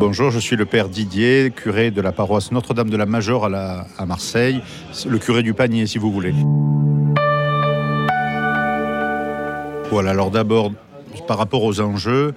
Bonjour, je suis le père Didier, curé de la paroisse Notre-Dame de la Major à, à Marseille, le curé du panier si vous voulez. Voilà, alors d'abord, par rapport aux enjeux,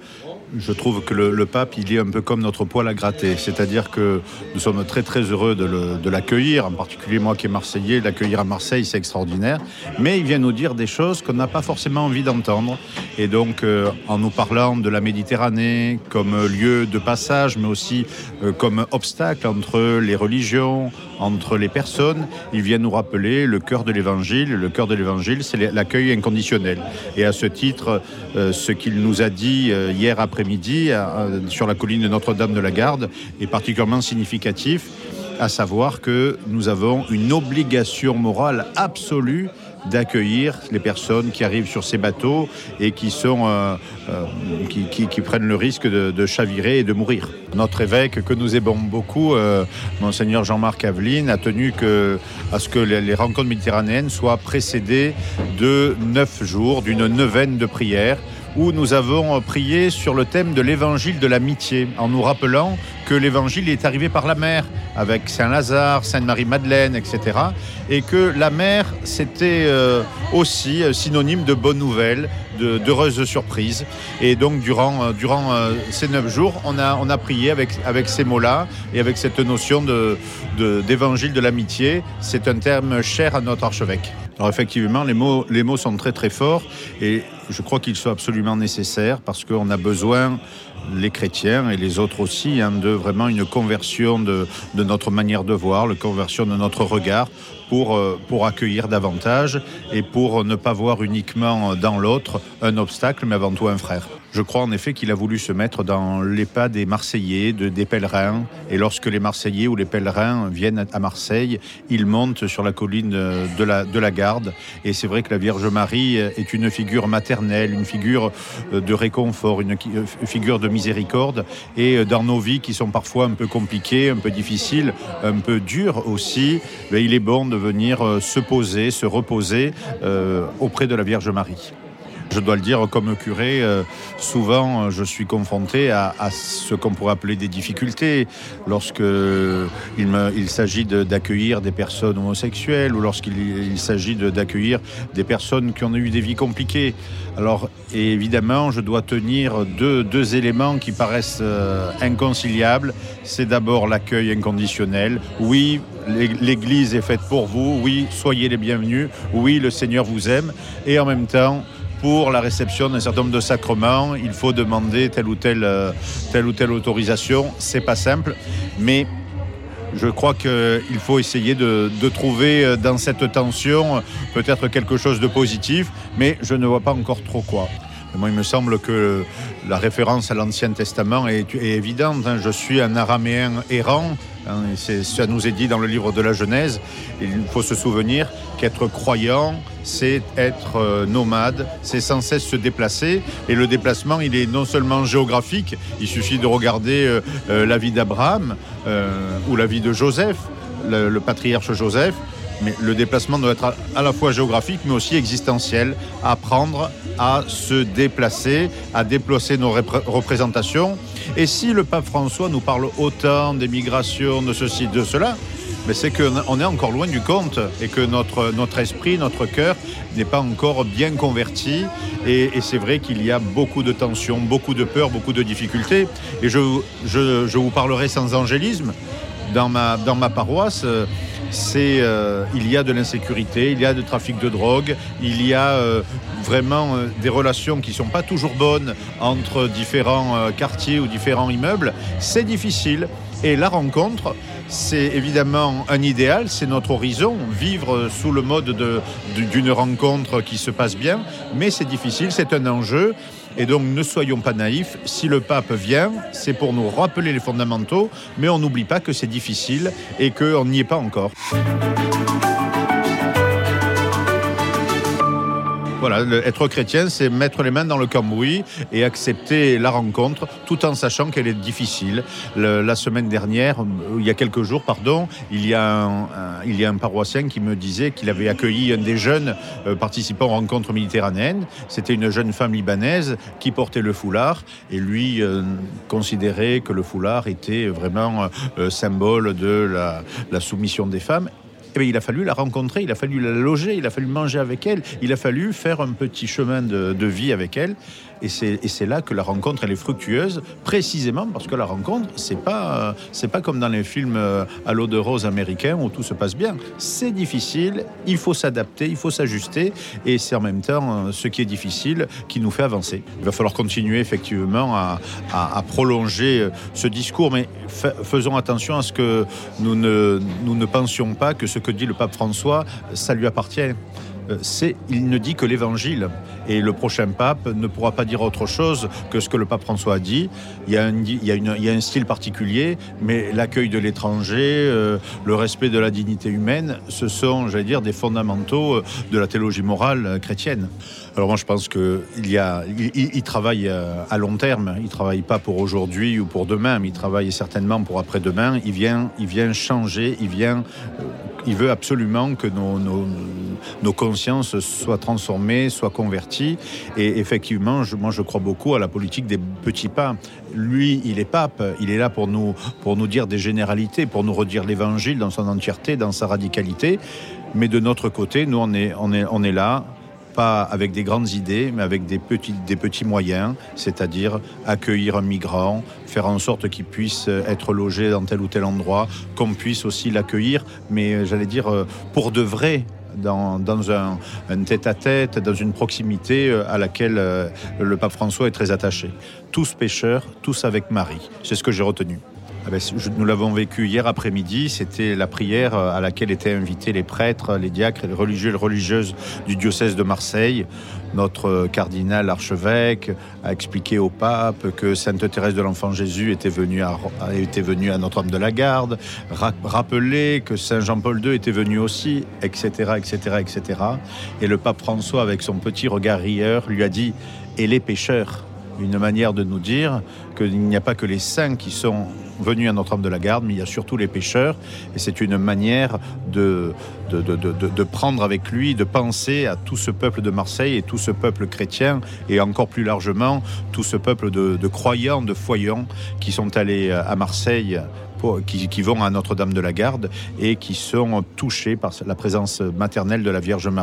je trouve que le, pape, il est un peu comme notre poil à gratter. C'est-à-dire que nous sommes très très heureux de l'accueillir, en particulier moi qui est marseillais, l'accueillir à Marseille, c'est extraordinaire. Mais il vient nous dire des choses qu'on n'a pas forcément envie d'entendre. Et donc, euh, en nous parlant de la Méditerranée comme lieu de passage, mais aussi euh, comme obstacle entre les religions, entre les personnes, il vient nous rappeler le cœur de l'Évangile. Le cœur de l'Évangile, c'est l'accueil inconditionnel. Et à ce titre, euh, ce qu'il nous a dit hier après midi sur la colline de Notre-Dame de la Garde est particulièrement significatif, à savoir que nous avons une obligation morale absolue d'accueillir les personnes qui arrivent sur ces bateaux et qui, euh, euh, prennent le risque de, chavirer et de mourir. Notre évêque, que nous aimons beaucoup, euh, monseigneur Jean-Marc Aveline, a tenu à ce que les, les rencontres méditerranéennes soient précédées de neuf jours, d'une neuvaine de prières où nous avons prié sur le thème de l'évangile de l'amitié, en nous rappelant que l'évangile est arrivé par la mer, avec Saint Lazare, Sainte Marie-Madeleine, etc. Et que la mer, c'était euh, aussi euh, synonyme de bonnes nouvelles, d'heureuses surprises. Et donc, durant, euh, durant ces neuf jours, on a, on a prié avec, avec ces mots-là et avec cette notion d'évangile de, de l'amitié. C'est un terme cher à notre archevêque. Alors effectivement, les mots, les mots sont très très forts et je crois qu'ils sont absolument nécessaires parce qu'on a besoin, les chrétiens et les autres aussi, hein, de vraiment une conversion de, de, notre manière de voir, la conversion de notre regard pour, euh, pour accueillir davantage et pour ne pas voir uniquement dans l'autre un obstacle, mais avant tout un frère. Je crois en effet qu'il a voulu se mettre dans les pas des Marseillais, de, des pèlerins. Et lorsque les Marseillais ou les pèlerins viennent à Marseille, ils montent sur la colline de la, de la Garde. Et c'est vrai que la Vierge Marie est une figure maternelle, une figure de réconfort, une figure de miséricorde. Et dans nos vies qui sont parfois un peu compliquées, un peu difficiles, un peu dures aussi, ben, il est bon de venir euh, se poser, se reposer euh, auprès de la Vierge Marie. Je dois le dire, comme curé, euh, souvent je suis confronté à, ce qu'on pourrait appeler des difficultés lorsque il, s'agit d'accueillir des personnes homosexuelles ou lorsqu'il s'agit d'accueillir des personnes qui ont eu des vies compliquées. Alors évidemment, je dois tenir deux, deux éléments qui paraissent euh, inconciliables. C'est d'abord l'accueil inconditionnel. Oui, l'Église est faite pour vous. Oui, soyez les bienvenus. Oui, le Seigneur vous aime. Et en même temps, pour la réception d'un certain nombre de sacrements, il faut demander telle ou telle, euh, telle, ou telle autorisation. C'est pas simple, mais je crois qu'il faut essayer de, de, trouver euh, dans cette tension peut-être quelque chose de positif, mais je ne vois pas encore trop quoi. Moi, il me semble que la référence à l'Ancien Testament est, évidente. Hein. Je suis un araméen errant. Hein, ça nous est dit dans le livre de la Genèse. Il faut se souvenir qu'être croyant, c'est être euh, nomade, c'est sans cesse se déplacer. Et le déplacement, il est non seulement géographique, il suffit de regarder euh, euh, la vie d'Abraham ou la vie de Joseph, le patriarche Joseph. Mais le déplacement doit être à la fois géographique, mais aussi existentiel. Apprendre à se déplacer, à déplacer nos représentations. Et si le pape François nous parle autant des migrations, de ceci, de cela, mais c'est qu'on est encore loin du compte et que notre, notre esprit, notre cœur n'est pas encore bien converti. Et, c'est vrai qu'il y a beaucoup de tensions, beaucoup de peurs, beaucoup de difficultés. Et je, je, je vous parlerai sans angélisme. Dans ma, paroisse, c'est euh, il y a de l'insécurité, il y a du trafic de drogue, il y a euh, vraiment euh, des relations qui sont pas toujours bonnes entre différents quartiers ou différents immeubles. C'est difficile et la rencontre, c'est évidemment un idéal, c'est notre horizon, vivre sous le mode d'une rencontre qui se passe bien, mais c'est difficile, c'est un enjeu. Et donc ne soyons pas naïfs, si le pape vient, c'est pour nous rappeler les fondamentaux, mais on n'oublie pas que c'est difficile et qu'on n'y est pas encore. Voilà, être chrétien, c'est mettre les mains dans le cambouis et accepter la rencontre, tout en sachant qu'elle est difficile. la semaine dernière, il y a quelques jours, pardon, il y a un, paroissien qui me disait qu'il avait accueilli un des jeunes euh, participants aux rencontres méditerranéennes. C'était une jeune femme libanaise qui portait le foulard et lui euh, considérait que le foulard était vraiment euh, symbole de la soumission des femmes eh il a fallu la rencontrer, il a fallu la loger, il a fallu manger avec elle, il a fallu faire un petit chemin de, vie avec elle. Et c'est là que la rencontre est fructueuse, précisément parce que la rencontre c'est pas pas comme dans les films euh, à l'eau de rose américains où tout se passe bien. C'est difficile, il faut s'adapter, il faut s'ajuster, et c'est en même temps euh, ce qui est difficile qui nous fait avancer. Il va falloir continuer effectivement à, à, prolonger euh, ce discours, mais faisons attention à ce que nous ne nous ne pensions pas que ce que dit le pape François, ça lui appartient. Euh, il ne dit que l'évangile. Et le prochain pape ne pourra pas dire autre chose que ce que le pape François a dit. Il y a un, style particulier, mais l'accueil de l'étranger, euh, le respect de la dignité humaine, ce sont, j'allais dire, des fondamentaux euh, de la théologie morale chrétienne. Alors moi, je pense qu'il il, il, travaille à long terme. Il travaille pas pour aujourd'hui ou pour demain, mais il travaille certainement pour après-demain. Il vient, il vient changer, il vient il veut absolument que nos, nos, consciences soient transformées, soient converties. Et effectivement, moi, je crois beaucoup à la politique des petits pas. Lui, il est pape, il est là pour nous, pour nous dire des généralités, pour nous redire l'évangile dans son entièreté, dans sa radicalité. Mais de notre côté, nous, on est, on est, on est là pas avec des grandes idées, mais avec des petits, moyens, c'est-à-dire accueillir un migrant, faire en sorte qu'il puisse être logé dans tel ou tel endroit, qu'on puisse aussi l'accueillir, mais euh, j'allais dire euh, pour de vrai, dans, un, tête-à-tête, dans une proximité euh, à laquelle le pape François est très attaché. Tous pécheurs, tous avec Marie. C'est ce que j'ai retenu. Ah ben, nous l'avons vécu hier après-midi. C'était la prière euh, à laquelle étaient invités les prêtres, les diacres, les religieux et les religieuses du diocèse de Marseille. Notre euh, cardinal archevêque a expliqué au pape que Sainte Thérèse de l'Enfant Jésus était venue à, était venue à Notre-Dame-de-la-Garde, rappeler que Saint Jean-Paul II était venu aussi, etc., etc., etc. Et le pape François, avec son petit regard rieur, lui a dit « et les pécheurs ?» Une manière de nous dire qu'il n'y a pas que les saints qui sont venus à Notre-Dame-de-la-Garde, mais il y a surtout les pêcheurs. Et c'est une manière de de, prendre avec lui, de penser à tout ce peuple de Marseille et tout ce peuple chrétien, et encore plus largement tout ce peuple de, croyants, de foyants qui sont allés à Marseille qui, qui, vont à Notre-Dame de la Garde et qui sont touchés par la présence maternelle de la Vierge Marie.